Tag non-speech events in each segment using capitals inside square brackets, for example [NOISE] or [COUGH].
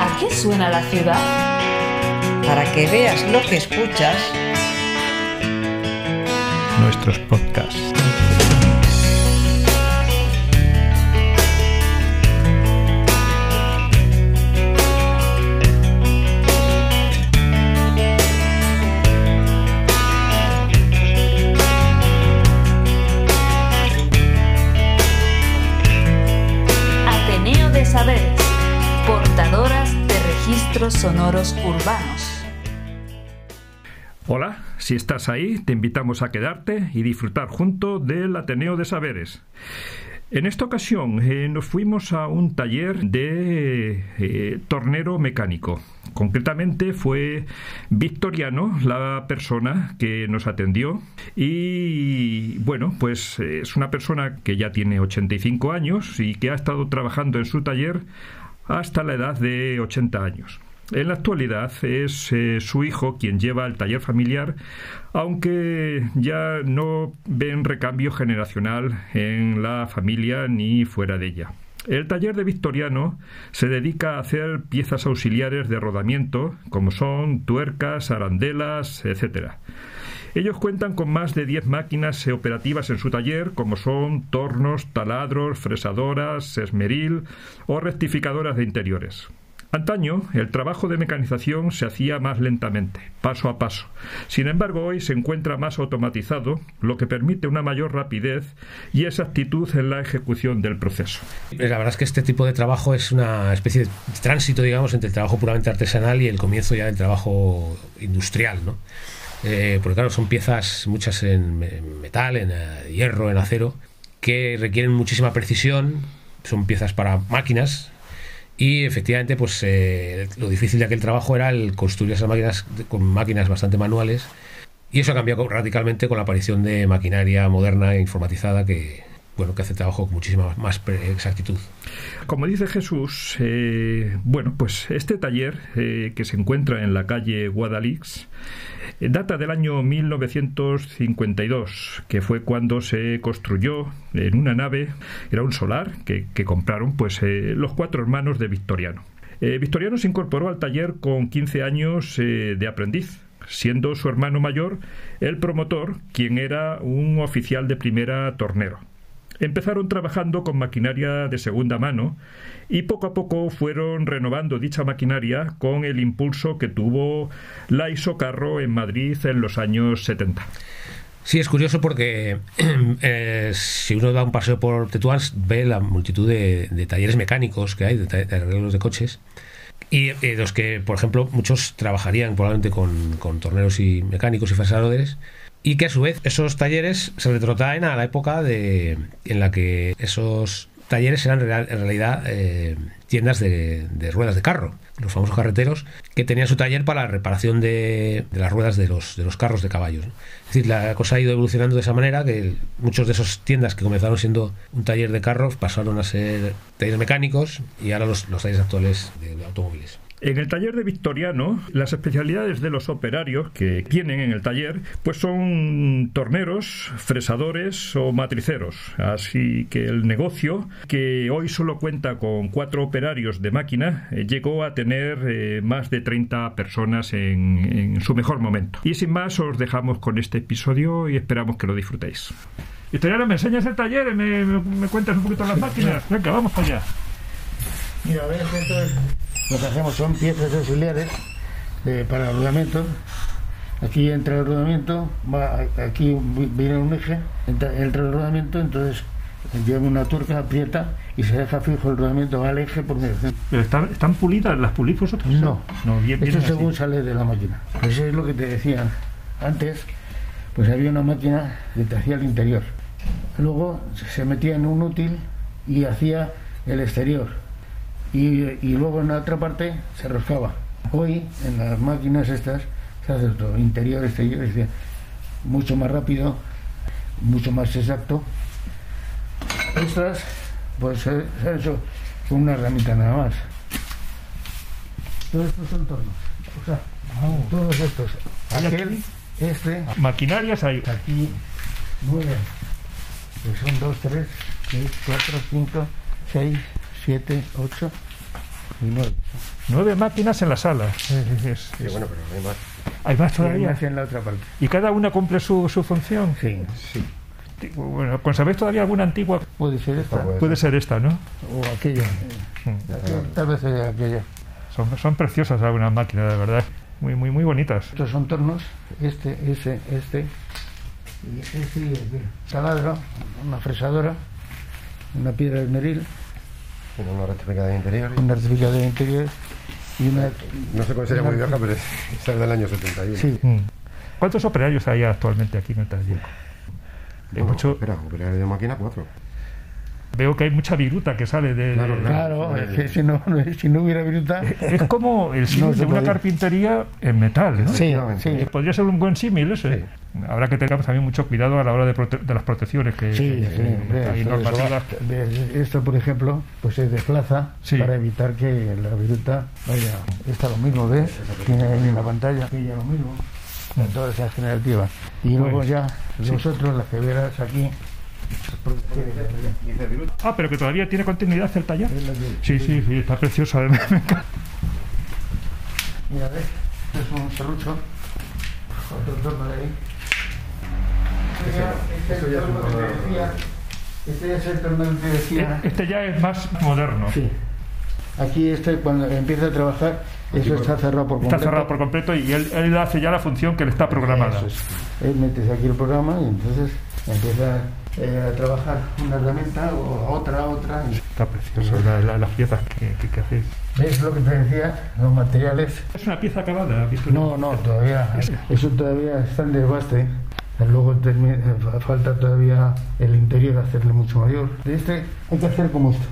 ¿A qué suena la ciudad? Para que veas lo que escuchas, nuestros podcasts. Sonoros urbanos. Hola, si estás ahí, te invitamos a quedarte y disfrutar junto del Ateneo de Saberes. En esta ocasión eh, nos fuimos a un taller de eh, tornero mecánico. Concretamente fue Victoriano la persona que nos atendió y bueno, pues eh, es una persona que ya tiene 85 años y que ha estado trabajando en su taller hasta la edad de 80 años. En la actualidad es eh, su hijo quien lleva el taller familiar, aunque ya no ven recambio generacional en la familia ni fuera de ella. El taller de Victoriano se dedica a hacer piezas auxiliares de rodamiento, como son tuercas, arandelas, etc. Ellos cuentan con más de 10 máquinas operativas en su taller, como son tornos, taladros, fresadoras, esmeril o rectificadoras de interiores. Antaño, el trabajo de mecanización se hacía más lentamente, paso a paso. Sin embargo, hoy se encuentra más automatizado, lo que permite una mayor rapidez y exactitud en la ejecución del proceso. La verdad es que este tipo de trabajo es una especie de tránsito, digamos, entre el trabajo puramente artesanal y el comienzo ya del trabajo industrial, ¿no? Eh, porque claro, son piezas, muchas en metal, en eh, hierro, en acero, que requieren muchísima precisión, son piezas para máquinas, y efectivamente, pues eh, lo difícil de aquel trabajo era el construir esas máquinas con máquinas bastante manuales. Y eso ha cambiado radicalmente con la aparición de maquinaria moderna e informatizada que, bueno, que hace trabajo con muchísima más exactitud. Como dice Jesús, eh, bueno, pues este taller eh, que se encuentra en la calle Guadalix eh, data del año 1952, que fue cuando se construyó en una nave, era un solar que, que compraron pues los cuatro hermanos de Victoriano. Victoriano se incorporó al taller con 15 años de aprendiz, siendo su hermano mayor el promotor, quien era un oficial de primera tornero. Empezaron trabajando con maquinaria de segunda mano y poco a poco fueron renovando dicha maquinaria con el impulso que tuvo la Isocarro en Madrid en los años 70. Sí, es curioso porque [CLEARS THROAT] eh, si uno da un paseo por Tetuán ve la multitud de, talleres mecánicos que hay, de, de arreglos de coches, y eh, los que, por ejemplo, muchos trabajarían probablemente con, torneros y mecánicos y fresadores, y que a su vez esos talleres se retrotraen a la época de, en la que esos talleres eran en realidad eh, tiendas de, ruedas de carro, los famosos carreteros, que tenían su taller para la reparación de, las ruedas de los, de los carros de caballos. Es decir, la cosa ha ido evolucionando de esa manera que muchos de esas tiendas que comenzaron siendo un taller de carros pasaron a ser talleres mecánicos y ahora los, los talleres actuales de automóviles. En el taller de Victoriano, las especialidades de los operarios que tienen en el taller, pues son torneros, fresadores o matriceros. Así que el negocio, que hoy solo cuenta con cuatro operarios de máquina, eh, llegó a tener eh, más de 30 personas en, en su mejor momento. Y sin más, os dejamos con este episodio y esperamos que lo disfrutéis. Victoriano, ¿me enseñas el taller? ¿Me, me, me cuentas un poquito las máquinas? Venga, vamos para allá. Mira, esto es, lo que hacemos son piezas auxiliares de, para el rodamiento. Aquí entra el rodamiento, va, aquí viene un eje, entra, entra el rodamiento, entonces lleva una tuerca, aprieta y se deja fijo el rodamiento va al eje por medio. ¿Pero están, están pulidas? ¿Las pulís vosotros? No, no bien, eso según así. sale de la máquina. Eso es lo que te decía antes, pues había una máquina que te hacía el interior. Luego se metía en un útil y hacía el exterior. Y, y, luego en la otra parte se roscaba. Hoy en las máquinas estas se hace todo, interior, exterior, es mucho más rápido, mucho más exacto. Estas, pues se han hecho con una herramienta nada más. Todos estos son tornos. O sea, oh. todos estos. Aquel, este. Maquinarias hay. Aquí, nueve. Pues son dos, tres. 3, 4, 5, 6, 7, 8 y 9. Nueve máquinas en la sala. Es- es- Sí, bueno, pero hay más. ¿Hay más Y todavía? más en la otra parte. ¿Y cada una cumple su, su función? Sí, Sí. Bueno, ¿conserváis todavía alguna antigua? puede ser esta Puede Puede ser esta, ¿no? o aquella. Mm. Tal vez sea aquella. Son, son preciosas algunas máquinas, de verdad. Muy, muy, muy bonitas. Estos son tornos, este, ese, este, y este y aquel. Taladro, una fresadora, una piedra de Tiene una rectificada de interior. una certificado de interior y una... No sé cuál sería muy vieja, pero es, [LAUGHS] esa es del año 71. Sí, Mm. ¿Cuántos operarios hay actualmente aquí en el taller? Hay No, mucho- Espera, operario de máquina 4. Veo que hay mucha viruta que sale de... Claro, de- claro, es que si no, si no hubiera viruta... Es como el [LAUGHS] símil No de una podía. carpintería en metal, ¿no? Sí, sí. Eh, Podría ser un buen símil ese. Habrá que tener también mucho cuidado a la hora de, prote- de las protecciones que Sí, que- normativas. de- Esto, por ejemplo, pues se desplaza para evitar que la viruta vaya. Esta lo mismo, ¿ves? Tiene ahí una pantalla, aquella lo mismo. Todas esas generativas. Y luego ya los otros, las que verás aquí. Ah, pero que todavía tiene continuidad el taller. Sí, sí, sí, está precioso. además. [LAUGHS] Me encanta. Mira, ¿ves? Este es un serrucho. Otro torno de ahí. Este ya- este es el torno que te decía. Este ya es el torno que te decía. Este ya es más moderno. Sí. Aquí este cuando empieza a trabajar, eso está cerrado por completo. Está cerrado por completo y él, él hace ya la función que le está programada. Eso es. Él metes aquí el programa y entonces empieza eh, a trabajar una herramienta o otra, otra. y- Está precioso la- la- las piezas que, que, que hacéis. ¿Ves lo que te decía? Los materiales. Es una pieza acabada. No, no, todavía. Eso todavía está en desbaste. Luego termi- eh, fa- falta todavía el interior hacerle mucho mayor. De este hay que hacer como esto.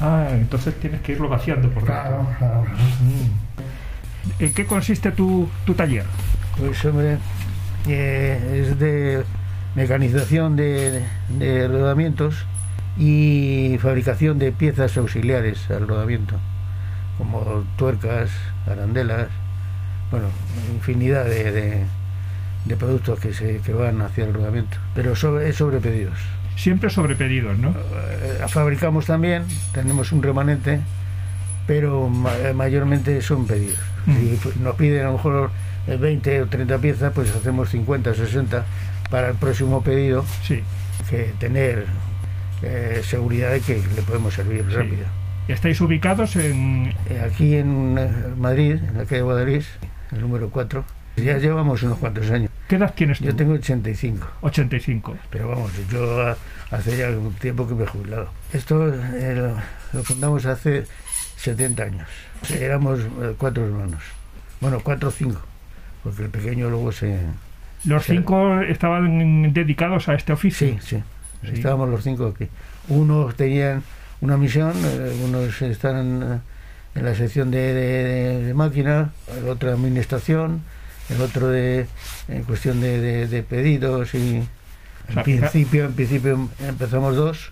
Ah, entonces tienes que irlo vaciando por dentro. Claro, claro. ¿En qué consiste tu, tu taller? Pues hombre, eh, es de mecanización de, de rodamientos y fabricación de piezas auxiliares al rodamiento, como tuercas, arandelas, bueno, infinidad de, de- de productos que, se, que van hacia el rodamiento, pero sobre, es sobre pedidos. Siempre sobre pedidos, ¿no? Eh, fabricamos también, tenemos un remanente, pero ma- eh, mayormente son pedidos. Mm. Si nos piden a lo mejor eh, 20 o 30 piezas, pues hacemos 50 o 60 para el próximo pedido, Sí. que tener eh, seguridad de que le podemos servir Sí. rápido. Estáis ubicados en... Eh, aquí en eh, Madrid, en la calle Guadalís, el número 4, ya llevamos unos cuantos años. ¿Qué edad tienes tú? Yo tengo 85. 85. Pero vamos, yo hace ya un tiempo que me he jubilado. Esto eh, lo, lo fundamos hace 70 años. Éramos eh, cuatro hermanos. Bueno, cuatro o cinco, porque el pequeño luego se... Los Sí. cinco estaban dedicados a este oficio. Sí, sí, Sí. estábamos los cinco aquí. Unos tenían una misión, eh, unos están en, en la sección de, de- de máquina, el otro de administración, el otro de en cuestión de, pedidos y O sea, en principio, en principio empezamos dos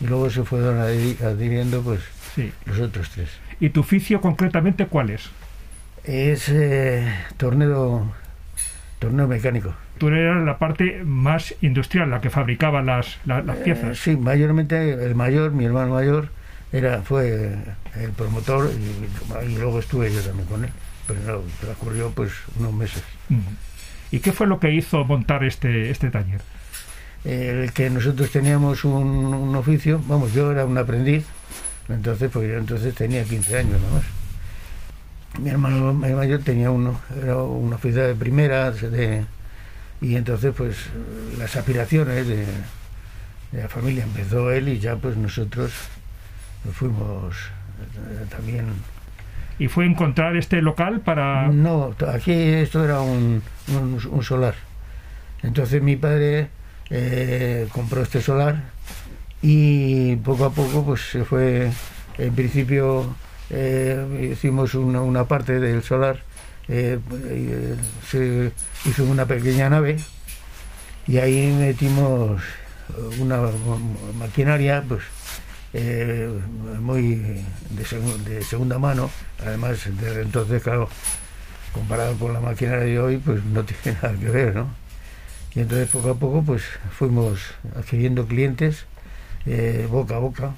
y luego se fueron adhi- adhiriendo pues Sí. los otros tres. ¿Y tu oficio concretamente cuál es? Es eh, torneo torneo mecánico. Tú eras la parte más industrial, la que fabricaba las, la- las Eh, piezas. sí, mayormente el mayor, mi hermano mayor, era fue el promotor y, y luego estuve yo también con él. Pero no, transcurrió pues unos meses. ¿Y qué fue lo que hizo montar este, este taller? El que nosotros teníamos un, un oficio, vamos, yo era un aprendiz, entonces pues yo entonces tenía 15 años nada más. Mi hermano mayor tenía uno, era un oficial de primera, de, y entonces pues las aspiraciones de, de la familia empezó él y ya pues nosotros fuimos eh, también ¿Y fue encontrar este local para...? no, aquí esto era un, un- un solar. Entonces mi padre eh, compró este solar y poco a poco pues se fue, en principio eh, hicimos una, una parte del solar, eh, eh, se hizo una pequeña nave y ahí metimos una ma- maquinaria pues eh, muy de, de segunda mano, además desde entonces, claro, comparado con la maquinaria de hoy, pues no [LAUGHS] tiene nada que ver, ¿no? Y entonces poco a poco pues fuimos adquiriendo clientes boca a boca.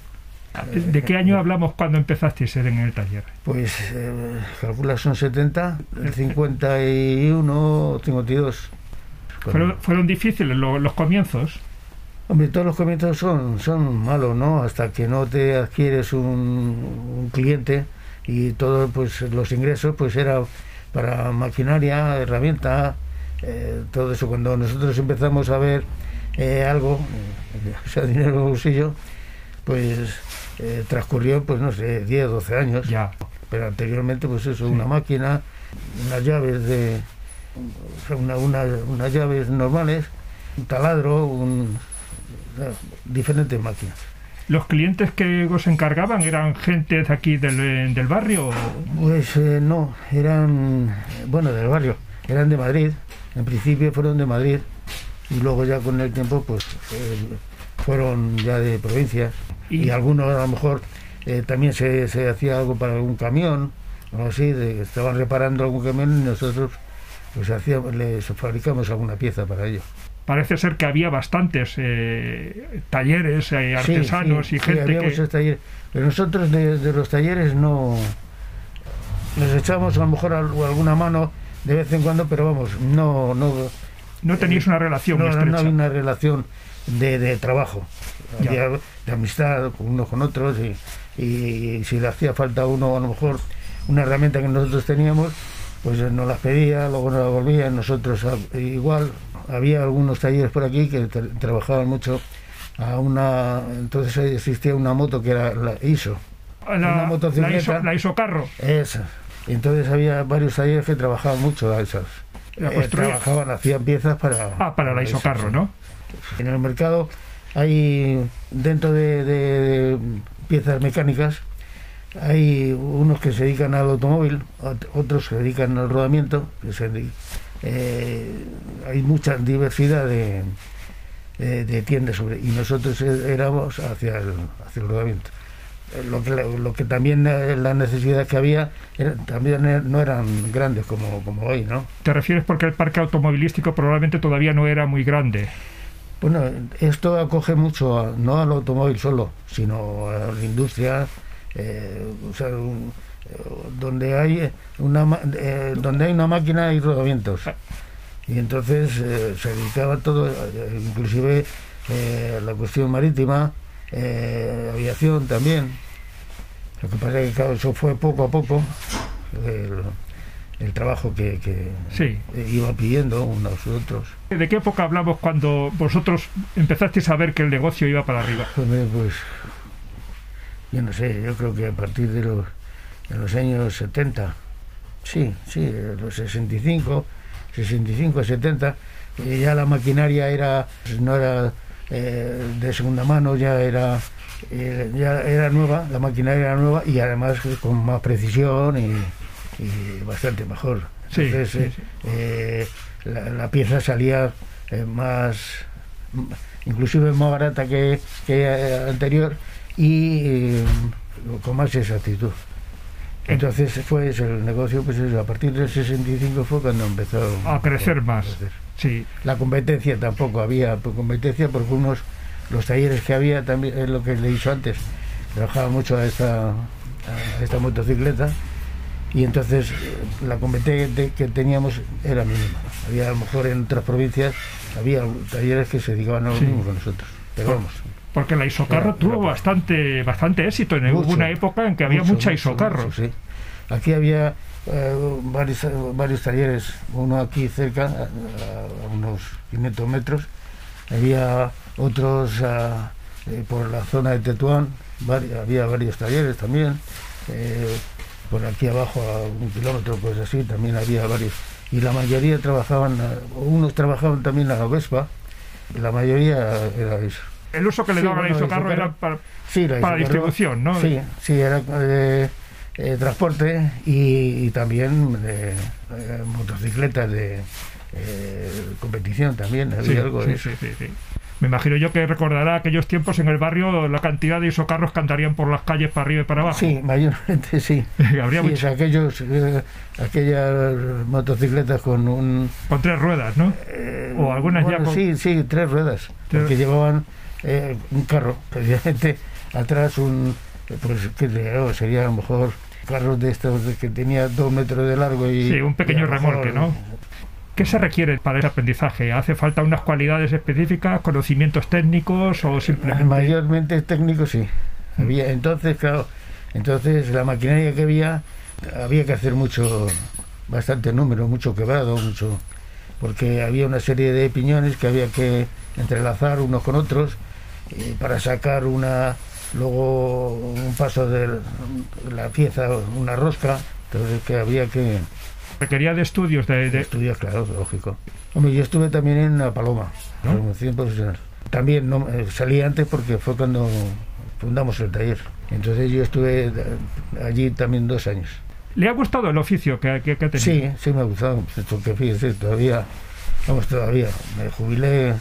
¿De qué año hablamos cuando empezasteis en el taller? Pues eh, calcula son 70, el 51, 52. ¿Fueron, fueron difíciles lo- los comienzos? Hombre, todos los comienzos son, son malos, ¿no? Hasta que no te adquieres un, un cliente y todos pues, los ingresos pues era para maquinaria, herramienta, eh, todo eso. Cuando nosotros empezamos a ver eh, algo, eh, o sea, dinero en el bolsillo, pues eh, transcurrió, pues no sé, 10, 12 años. Ya. Pero anteriormente, pues eso, una máquina, unas llaves de. o sea, una, una- unas llaves normales, un taladro, un, diferentes máquinas. ¿Los clientes que os encargaban eran gente de aquí del, del barrio? Pues eh, no, eran, bueno, del barrio, eran de Madrid. En principio fueron de Madrid y luego ya con el tiempo, pues eh, fueron ya de provincias. Y- algunos a lo mejor eh, también se, se hacía algo para algún camión, o algo así, de, estaban reparando algún camión y nosotros pues hacíamos, les fabricamos alguna pieza para ello. Parece ser que había bastantes eh, talleres, eh, artesanos sí, y sí, gente había que... muchos talleres. Pero nosotros de, de los talleres no nos echamos a lo mejor al- alguna mano de vez en cuando, pero vamos, no no No teníais una relación no, una relación de, de trabajo. Había de amistad con unos con otros y, y si le hacía falta a uno a lo mejor una herramienta que nosotros teníamos, pues nos las pedía, luego nos la volvía, nosotros a- igual. Había algunos talleres por aquí que tra- trabajaban mucho a una entonces existía una moto que era la ISO la, una la, motocicleta. iso, la isocarro. esa entonces había varios talleres que trabajaban mucho a esas La Eh, trabajaban hacían piezas para Ah, para la eso, isocarro, sí. ¿no? En el mercado hay dentro de, piezas mecánicas hay unos que se dedican al automóvil ot- otros se dedican al rodamiento eh, hay mucha diversidad de, de, tiendas sobre y nosotros eh, éramos hacia el, hacia el rodamiento Eh, lo que, lo que también eh, la necesidad que había era- también eh, no eran grandes como, como hoy no Te refieres porque el parque automovilístico probablemente todavía no era muy grande. Bueno, esto acoge mucho, a- no al automóvil solo, sino a la industria, eh, o sea, eh, donde hay una ma- eh, donde hay una máquina hay rodamientos. Y entonces eh, se dedicaba todo, eh, inclusive eh, la cuestión marítima, eh, aviación también. Lo que pasa es que eso fue poco a poco el trabajo que, que Sí. eh, iba pidiendo unos u otros. ¿De qué época hablamos cuando vosotros empezasteis a ver que el negocio iba para arriba? Pues yo no sé, yo creo que a partir de los, de los años 70, sí, sí, los 65, 65, 70, eh, ya la maquinaria era no era eh, de segunda mano, ya era eh, ya era nueva, la maquinaria era nueva y además con más precisión y, y bastante mejor. Sí, Entonces, sí, eh, eh, la, la pieza salía eh, más inclusive más barata que, que anterior y eh, con más exactitud. Entonces fue eso, el negocio, pues eso, a partir del 65 fue cuando empezó A crecer a más. crecer. Sí. La competencia tampoco había pues, competencia porque unos, los talleres que había también, es lo que le dicho antes, trabajaba mucho a esta, a esta motocicleta y entonces la competencia que teníamos era mínima. Había a lo mejor en otras provincias, había talleres que se dedicaban a lo Sí. mismo que nosotros. Pero Por- vamos, Porque la isocarro Era- tuvo era- bastante bastante éxito. En Mucho, una época en que había mucho, mucha isocarro. mucho, sí. Aquí había eh, varios, varios talleres, uno aquí cerca, a, a unos 500 metros, había otros eh, por la zona de Tetuán, había varios talleres también, eh, por aquí abajo a un kilómetro, pues así, también había varios. Y la mayoría trabajaban, ah, unos trabajaban también a la Vespa, la mayoría era eso. El uso que le Sí, daba bueno, la isocarro era para, Sí, la para isocarro- distribución, ¿no? Sí, sí, era eh, eh, transporte y, y también eh, eh, motocicletas de eh, competición también, había Sí, algo sí, de eso. Me imagino yo que recordará aquellos tiempos en el barrio la cantidad de isocarros que andarían por las calles para arriba y para abajo. Sí, mayormente sí. [LAUGHS] Habría Sí, mucho- aquellos, eh, aquellas motocicletas con un... con tres ruedas, ¿no? eh, O algunas ya bueno, con- Sí, sí, tres ruedas, Tres- porque llevaban eh, un carro, [LAUGHS] precisamente atrás un, pues que de- sería a lo mejor carros de estos que tenía dos metros de largo y... Sí, un pequeño remolque, ¿no? ¿Qué se requiere para ese aprendizaje? ¿Hace falta unas cualidades específicas, conocimientos técnicos o simplemente...? Mayormente técnico sí. Había, entonces, claro, entonces la maquinaria que había, había que hacer mucho, bastante número, mucho quebrado, mucho, porque había una serie de piñones que había que entrelazar unos con otros eh, para sacar una, luego un paso de la pieza, una rosca, entonces que había que Requería de estudios de... de- estudiar, claro, lógico. Hombre, yo estuve también en la Paloma, ¿No? promoción profesional. También no, eh, salí antes porque fue cuando fundamos el taller. Entonces yo estuve eh, allí también dos años. ¿Le ha gustado el oficio que, que, que ha tenido? Sí, sí me ha gustado, porque fíjese, todavía, vamos, todavía, me jubilé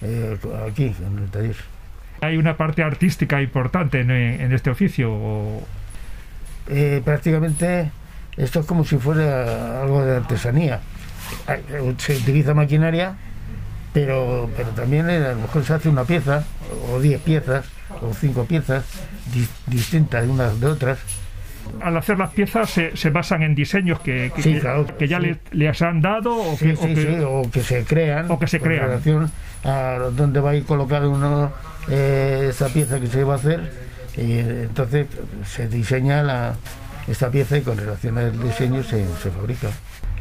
eh, aquí, en el taller. ¿Hay una parte artística importante en, en este oficio? o- Eh, prácticamente esto es como si fuera algo de artesanía. Se utiliza maquinaria, pero, pero también eh, a lo mejor se hace una pieza, o diez piezas, o cinco piezas, di- distintas unas de otras. Al hacer las piezas se, se basan en diseños que, que, Sí, que- claro, que ya sí. le- les han dado o Sí, que, o que- sí, o que se crean. o que se crean. relación a dónde va a ir colocado uno eh, esa pieza que se va a hacer. Y entonces se diseña la, esta pieza y con relación al diseño se, se fabrica.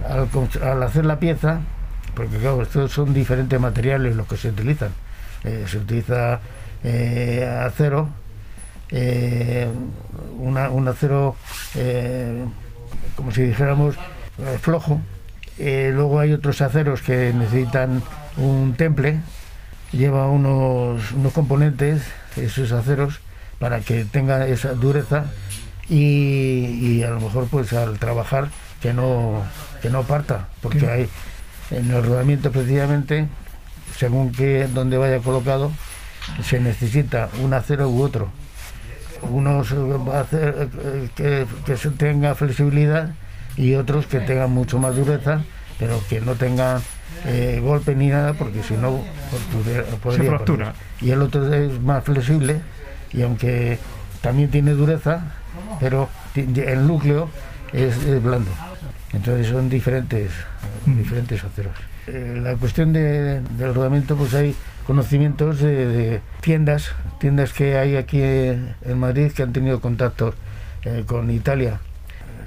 Al, hacer la pieza, porque claro, estos son diferentes materiales los que se utilizan. Eh, se utiliza eh, acero, eh, una- un acero, como si dijéramos, flojo. Luego hay otros aceros que necesitan un temple, lleva unos, unos componentes, esos aceros, para que tenga esa dureza y, y a lo mejor pues al trabajar que no, que no parta, porque hay en el rodamiento precisamente, según que donde vaya colocado, se necesita un acero u otro. Unos eh, hacer que, que se tenga flexibilidad y otros que tengan mucho más dureza, pero que no tengan eh, golpe ni nada, porque si no pues, podría. Y el otro es más flexible y aunque también tiene dureza, pero el núcleo es, es blando. Entonces son diferentes, diferentes aceros. Eh, la cuestión de- del rodamiento, pues hay conocimientos de, de tiendas, tiendas que hay aquí en Madrid que han tenido contacto eh, con Italia.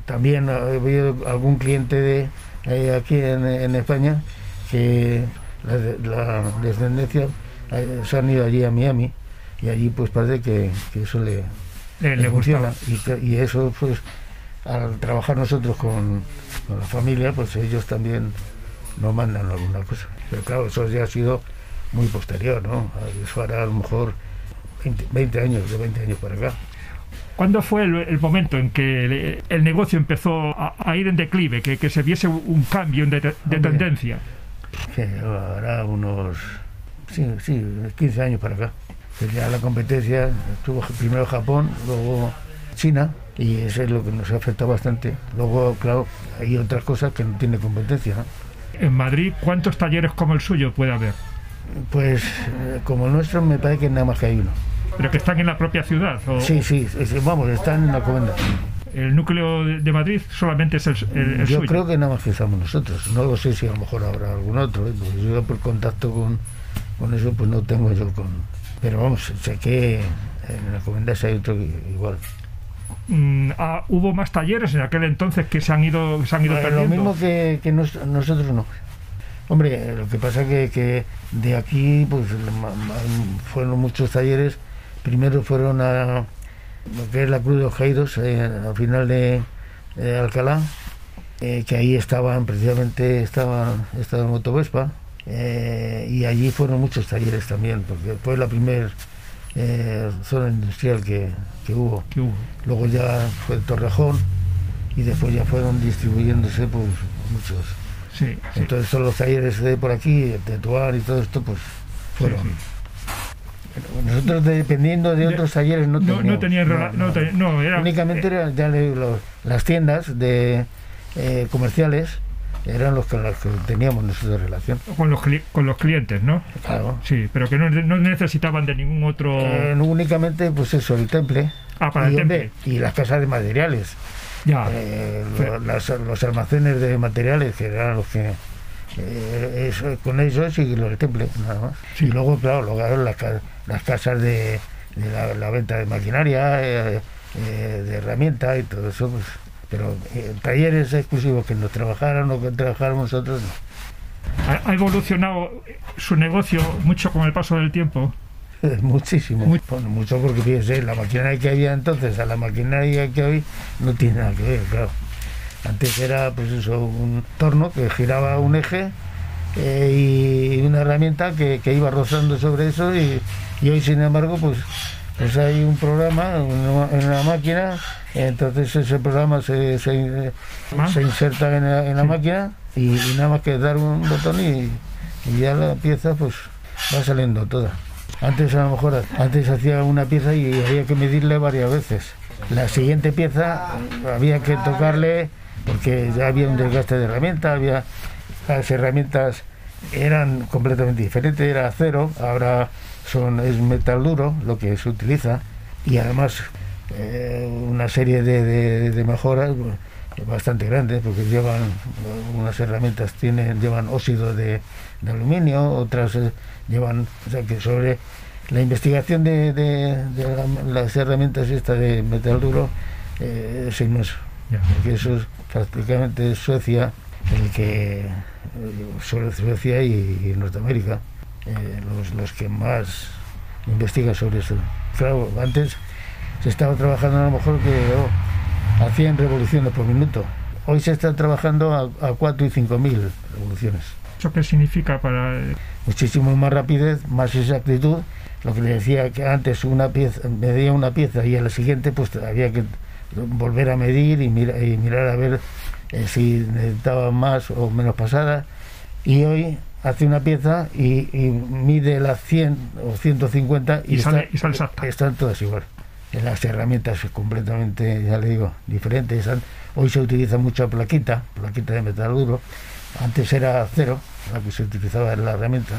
También ha habido algún cliente de eh, aquí en, en España que la, la descendencia eh, se han ido allí a Miami y allí pues parece que, que eso le, le, le gustaba. funciona. Y, eso, pues, al trabajar nosotros con, con la familia, pues ellos también nos mandan alguna cosa. Pero claro, eso ya ha sido muy posterior, ¿no? Eso hará a lo mejor 20, 20 años, de 20 años para acá. ¿Cuándo fue el, el momento en que el, el negocio empezó a, a ir en declive, que, que se viese un, cambio de, de Hombre. tendencia? Que hará unos, sí, sí, 15 años para acá. Ya la competencia estuvo primero Japón, luego China, y eso es lo que nos afecta bastante. Luego, claro, hay otras cosas que no tiene competencia, ¿no? En Madrid, ¿cuántos talleres como el suyo puede haber? Pues eh, como el nuestro me parece que nada más que hay uno. Pero que están en la propia ciudad. O Sí, sí, vamos, están en la comenda. El núcleo de de Madrid solamente es el, el- el Yo suyo. creo que nada más que estamos nosotros. No lo sé si a lo mejor habrá algún otro, ¿eh? porque yo por contacto con, con eso pues no tengo yo con... Pero vamos, sé que en la comenda hay otro igual. Mm, ah, hubo más talleres en aquel entonces que se han ido, se han ido Eh, lo perdiendo. mismo que, que nos- nosotros no. Hombre, eh, lo que pasa que, que de aquí pues fueron muchos talleres. Primero fueron a lo que es la Cruz de Ojeiros, eh, al final de, Alcalá, eh, que ahí estaban precisamente estaba estaba Motovespa eh, y allí fueron muchos talleres también, porque fue la primera zona industrial que, que hubo. Luego ya fue Torrejón y después ya fueron distribuyéndose pues muchos. Sí, sí. Entonces son los talleres de por aquí, de Tuar y todo esto, pues fueron. Sí, Nosotros dependiendo de otros talleres no teníamos. no tenía no, era- Únicamente eh, eran ya los- las tiendas de eh, comerciales eran los con los que teníamos nosotros relación. Con los, con los clientes, ¿no? Claro. Sí, pero que no, no necesitaban de ningún otro... Eh, únicamente, pues eso, el temple. Ah, para el y, hombre, temple. y las casas de materiales. Ya. Eh, Fe- lo- las- los almacenes de materiales, que eran los que. eh, eso, con ellos y los del temple, nada más. Sí. Y luego, claro, luego las, las casas de, de la, la venta de maquinaria, eh, eh, de herramientas y todo eso, pues. Pero eh, talleres exclusivos que nos trabajaran o que trabajáramos nosotros, no. Ha, ha evolucionado su negocio mucho con el paso del tiempo. [LAUGHS] Muchísimo. Muy- Bueno, mucho porque fíjese, la maquinaria que había entonces a la maquinaria que hoy no tiene nada que ver, claro. Antes era pues eso, un torno que giraba un eje eh, y una herramienta que, que iba rozando sobre eso y, y hoy sin embargo pues pues hay un programa en una, máquina, entonces ese programa se, se, Ah. se inserta en la, en la Sí. máquina y, y nada más que dar un botón y, y ya la pieza pues va saliendo toda. Antes a lo mejor antes hacía una pieza y había que medirle varias veces. La siguiente pieza había que tocarle porque ya había un desgaste de herramienta, había las herramientas eran completamente diferentes, era acero, ahora son es metal duro lo que se utiliza y además eh, una serie de, de- de mejoras bueno, bastante grandes porque llevan unas herramientas tienen llevan óxido de, de aluminio otras eh, llevan o sea que sobre la investigación de, de- de la- las herramientas esta de metal duro eh, es inmenso. Porque eso es prácticamente Suecia el que eh, sobre Suecia y, y Norteamérica eh, los, los que más investigan sobre eso claro antes se estaba trabajando a lo mejor que oh, a 100 revoluciones por minuto hoy se está trabajando a, a 4 y 5 mil revoluciones ¿Eso qué significa para...? muchísimo más rapidez, más exactitud. Lo que le decía que antes una pieza, medía una pieza y a la siguiente pues había que volver a medir y, mira- y mirar a ver eh, si necesitaba más o menos pasada. Y hoy hace una pieza y, y mide las 100 o 150 y, Y sale- está- y sale exacta. están todas igual. En las herramientas completamente, ya le digo, diferentes. Hoy se utiliza mucha plaquita, plaquita de metal duro. Antes era acero, la que se utilizaba en la herramienta.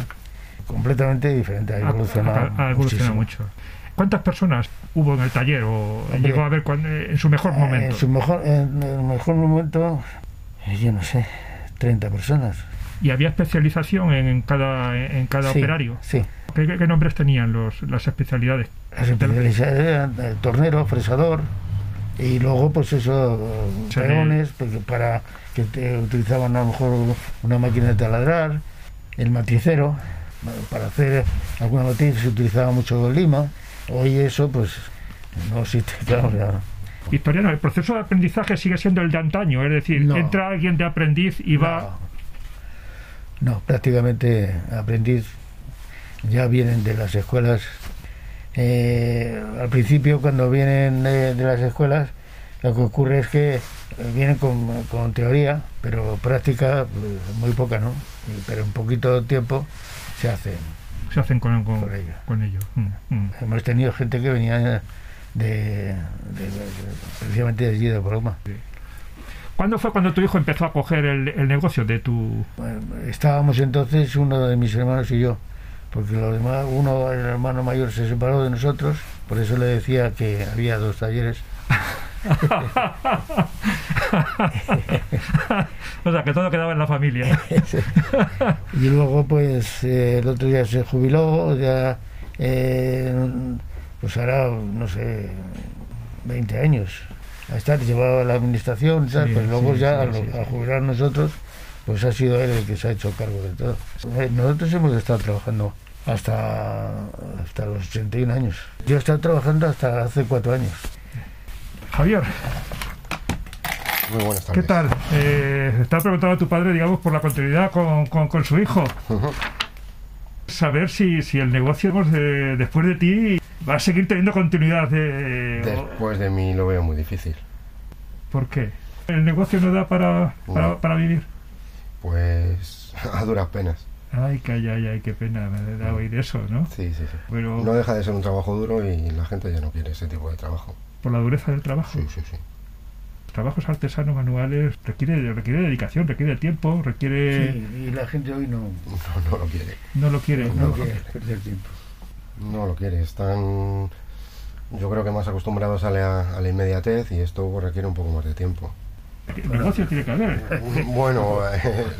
Completamente diferente, ha evolucionado. ha- ha evolucionado muchísimo. mucho. ¿Cuántas personas hubo en el taller o Hombre, llegó a ver cuan- en su mejor Eh, momento? En su mejor, en el mejor momento, eh, yo no sé, 30 personas. ¿Y había especialización en cada, en cada Sí, operario? Sí. ¿Qué, qué- qué nombres tenían los, las especialidades? Las especialidades eran eh, tornero, fresador y luego pues eso, peones, porque para que te utilizaban a lo mejor una máquina de taladrar, el matricero, para hacer alguna matriz se utilizaba mucho lima, hoy eso pues no existe, [LAUGHS] claro, ya. Victoriano, el proceso de aprendizaje sigue siendo el de antaño, es decir, No. entra alguien de aprendiz y va... No, prácticamente aprendiz ya vienen de las escuelas. Eh, al principio, cuando vienen de, de las escuelas, lo que ocurre es que eh, vienen con, con teoría, pero práctica pues, muy poca, ¿no? Pero en poquito tiempo se hacen. se hacen con, con, Con ello. con ello. Mm, mm. Hemos tenido gente que venía de, de- de- precisamente de allí de Paloma. ¿Cuándo fue cuando tu hijo empezó a coger el, el negocio de tu... Bueno, estábamos entonces uno de mis hermanos y yo, porque los demás, uno, el hermano mayor, se separó de nosotros, por eso le decía que había dos talleres. [LAUGHS] o sea, que todo quedaba en la familia. Y luego, pues, eh, el otro día se jubiló, ya, eh, pues hará, no sé, 20 años. A estar llevaba la administración, Sí, pero luego sí, ya sí, al, jubilar nosotros, pues ha sido él el que se ha hecho cargo de todo. Eh, Nosotros hemos estado trabajando hasta, hasta los 81 años. Yo he estado trabajando hasta hace cuatro años. Javier, Muy buenas ¿qué tardes. tal? Eh, estaba preguntando a tu padre, digamos, por la continuidad con, con, con su hijo. Saber si, si el negocio pues, de- después de ti va a seguir teniendo continuidad. De, o- Después de mí lo veo muy difícil. ¿Por qué? ¿El negocio no da para, para, No. para vivir? Pues [LAUGHS] a duras penas. Ay, que ay, ay, ay, qué pena me da oír eso, ¿no? Sí, sí, sí. Pero No deja de ser un trabajo duro y la gente ya no quiere ese tipo de trabajo. por la dureza del trabajo. Sí, sí, sí. trabajos artesanos manuales requiere, requiere dedicación, requiere tiempo, requiere... Sí, y la gente hoy no, [LAUGHS] No, no lo quiere. No lo quiere. no ¿no? quiere perder tiempo. No lo quiere. Están, yo creo que más acostumbrados a la, a la inmediatez y esto requiere un poco más de tiempo. El negocio tiene que haber. [LAUGHS] Bueno,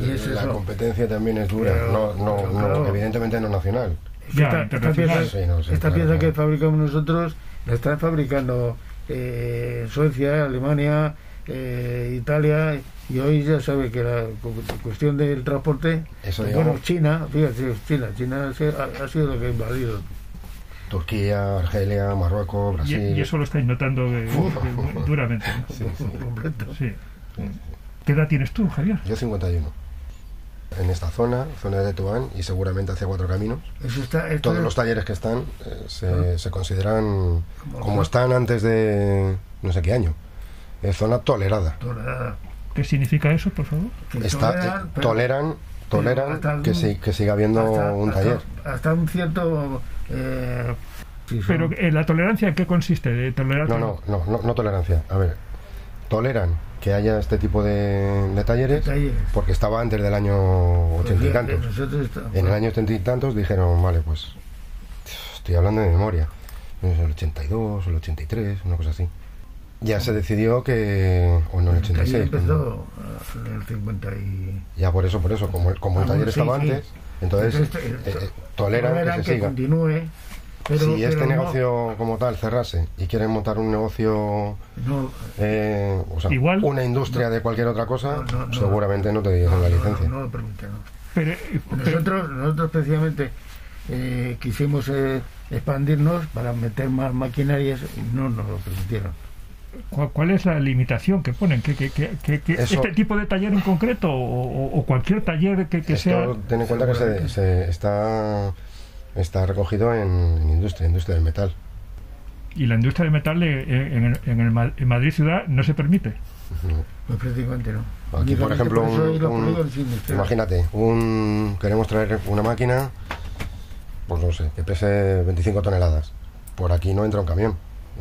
es la competencia también es dura. Pero- no, no, no, evidentemente no nacional. Ya, esta, pieza, Sí, no, sí, esta claro, pieza claro. que fabricamos nosotros la están fabricando eh, Suecia, Alemania, eh, Italia y hoy ya sabe que la cu- cuestión del transporte, Eso, bueno, China, fíjate, China, China ha sido- ha, ha sido lo que ha invadido. Turquía, Argelia, Marruecos, Brasil. y eso lo estáis notando eh, duramente. ¿no? Sí, sí. completo. Sí. ¿Qué edad tienes tú, Javier? Yo 51. En esta zona, zona de Tetuán y seguramente hacia Cuatro Caminos. Eso está, esto Todos es- los talleres que están eh, se, se consideran Como- como están antes de no sé qué año. Es zona tolerada. tolerada, ¿Qué significa eso, por favor? que Está, toleran, eh, pero- toleran que, un- si- que siga habiendo hasta- un hasta- taller. Hasta un cierto... eh, sí, Pero eh, la tolerancia, ¿en qué consiste? ¿De tolerar No, no, no, no, tolerancia. A ver, toleran que haya este tipo de, de talleres Talleres. porque estaba antes del año ochenta y tantos. En el año ochenta y tantos dijeron, vale, pues estoy hablando de memoria. El 82, el 83, una cosa así. Ya se decidió que, o no, el El taller 86. empezó en el 50 y... Ya por eso, por eso, como, el- como el Ah, taller sí, estaba sí. Entonces Entonces, eh, eh, toleran que se siga. continúe, pero... si este pero no- negocio como tal cerrase y quieren montar un negocio, No, eh, o sea, Igual- una industria de cualquier otra cosa, No, no, no. seguramente no te diesen no, la licencia. no, no lo permite, no. Pero, eh, pero- Nosotros, nosotros precisamente eh, quisimos eh, expandirnos para meter más maquinarias y no nos lo permitieron. ¿Cuál, es la limitación que ponen? ¿Que, que, que, que- que Eso- ¿Este tipo de taller en concreto o, o- o cualquier taller que, que sea... Ten en cuenta que se, se está, está recogido en, en industria, industria del metal. Y la industria del metal en, en, en el en Madrid ciudad no se permite. No. Pues prácticamente no. Aquí, por ejemplo, un- un- imagínate, un, queremos traer una máquina, pues no sé, que pese 25 toneladas. Por aquí no entra un camión.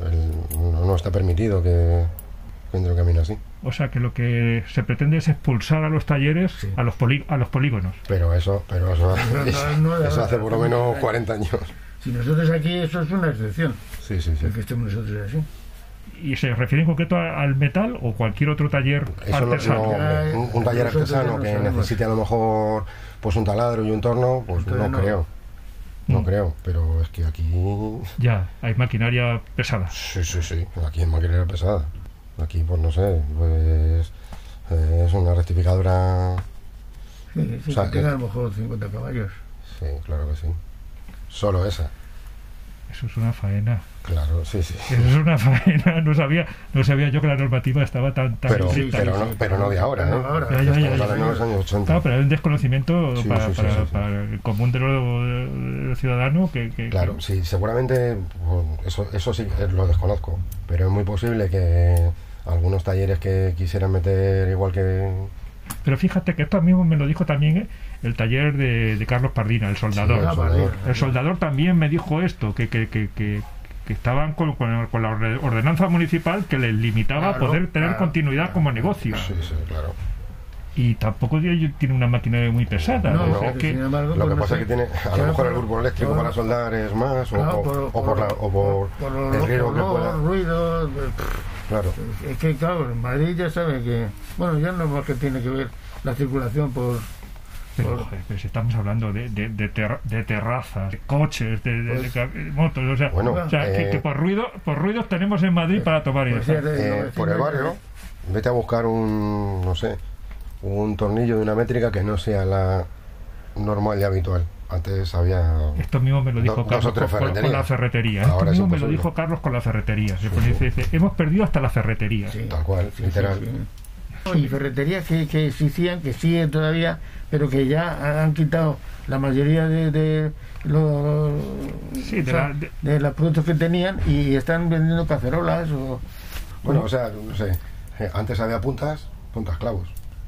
El- no, no está permitido que, que entre un camión así. O sea que lo que se pretende es expulsar a los talleres Sí. a, los poli- a los polígonos. Pero eso, pero eso, [LAUGHS] eso, no, eso hace por lo no, menos no. 40 años. Si nosotros aquí, eso es una excepción, Sí, sí, sí. el que estemos nosotros así. ¿Y se refiere en concreto al metal o cualquier otro taller Eso no, artesano? no, un, un taller artesano que necesite a lo mejor pues un taladro y un torno, pues Entonces no, no. creo. No Mm. creo, pero es que aquí Ya, hay maquinaria pesada. Sí, sí, sí. Aquí es maquinaria pesada. Aquí, pues no sé, pues eh, es una rectificadora. Sí, sí, O sea, que que- a lo mejor 50 caballos. Sí, claro que sí. Solo esa. Eso es una faena. Claro, sí, sí. Eso es una faena. No sabía, no sabía yo que la normativa estaba tan, tan Pero, pero, no, pero no de ahora, ¿eh? No, ahora. Ya, ya, ya, ya, los años 80. Claro, pero hay un desconocimiento Sí, para, sí, sí, para- sí, sí. para el común de los ciudadanos que, que- Claro, que- sí, seguramente bueno, eso, eso sí eh, lo desconozco, pero es muy posible que algunos talleres que quisieran meter igual que... Pero fíjate que esto mismo me lo dijo también eh, el taller de, de Carlos Pardina, el soldador. Sí, el soldador. vale. El soldador también me dijo esto, que, que, que, que- que estaban con, con- con la orde- ordenanza municipal que les limitaba Claro, poder tener claro, continuidad claro. como negocio. Sí, sí, claro. Y tampoco tiene una máquina muy pesada. No, ¿no? no, Es que- sin embargo, Lo pues que no pasa es que tiene, a lo mejor por- el grupo eléctrico por- para soldar es más, o, Claro, o- por- o por, la, o por, por los- el riesgo por que los pueda... ruidos, eh, Claro, Es que, claro, en Madrid ya sabe que. Bueno, ya no es más que tiene que ver la circulación por. Pero, por- joder, pero si estamos hablando de, de, de, ter- de terrazas, de coches, de, Pues- motos, o sea, Bueno, o sea, que, eh, que por ruido por ruidos tenemos en Madrid para tomar y pues te- eh, por el barrio, vete a buscar un, no sé, un tornillo de una métrica que no sea la normal y habitual. Antes había... Esto mismo me lo dijo Carlos con, con- con ferreterías. la ferretería. Ahora Esto es mismo me lo dijo Carlos con la ferretería. Se Sí, pone- sí. dice, hemos perdido hasta la ferretería. Sí, Tal cual, sí, literal. sí, sí. Y ferreterías que, que existían, que siguen todavía, pero que ya han quitado la mayoría de, de los, Sí, de o sea, la- de- de los productos que tenían y están vendiendo cacerolas o. Bueno, o sea, no sé, eh, antes había puntas, puntas clavos,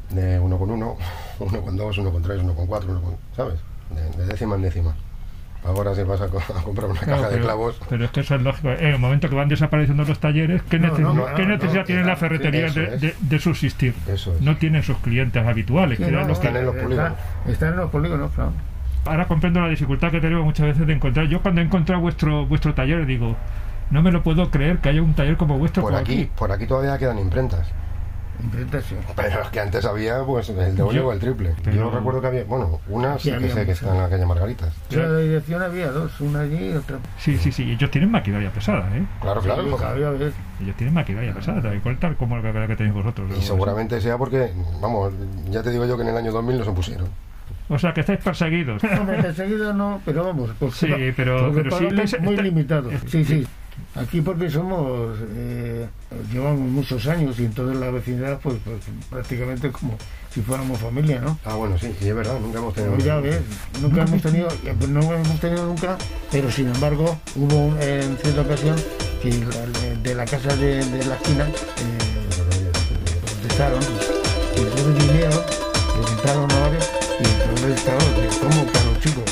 de uno con uno, [LAUGHS] uno con dos, uno con tres, uno con cuatro, uno con, ¿sabes? De, de décima en décima. Ahora si vas a, co- [LAUGHS] a comprar una Claro, caja de clavos, pero es que eso es lógico. En el momento que van desapareciendo los talleres, ¿qué, No, neces- no, qué no, necesidad no, tiene la ferretería de, de- de subsistir? Eso es. No tienen sus clientes habituales. Sí, que eran no, los que- están en los polígonos. Están en los polígonos, claro. Ahora comprendo la dificultad que tenemos muchas veces de encontrar. Yo cuando he encontrado vuestro vuestro taller digo, no me lo puedo creer que haya un taller como vuestro por por aquí, por aquí todavía quedan imprentas. Imprenta, sí. Pero es que antes había pues el doble Yo- o el triple. pero- Yo recuerdo que había, bueno, una sí, Sí, que sé que está en la calle Margaritas. En la dirección había dos, una allí y otra. Sí, sí, sí. Ellos tienen maquinaria pesada, ¿eh? Claro, claro. Ellos tienen maquinaria pesada, tal cual tal como la que tenéis vosotros. y seguramente sea porque, vamos, ya te digo yo que en el año 2000 nos opusieron. O sea, que estáis perseguidos. Hombre, enseguida no, pero vamos. Porque Sí, pero- pero sí, muy está- limitado. Sí, sí. Aquí porque somos, eh, llevamos muchos años y en toda la vecindad, pues, pues prácticamente como si fuéramos familia, ¿no? Ah, bueno, sí, y es verdad, nunca hemos tenido... Pues ya ves, nunca hemos tenido, eh, pues no hemos tenido nunca, pero sin embargo hubo en cierta ocasión que de la casa de, de la esquina eh, protestaron y entonces vinieron, presentaron a varios y entonces claro, ¿cómo que a los chicos?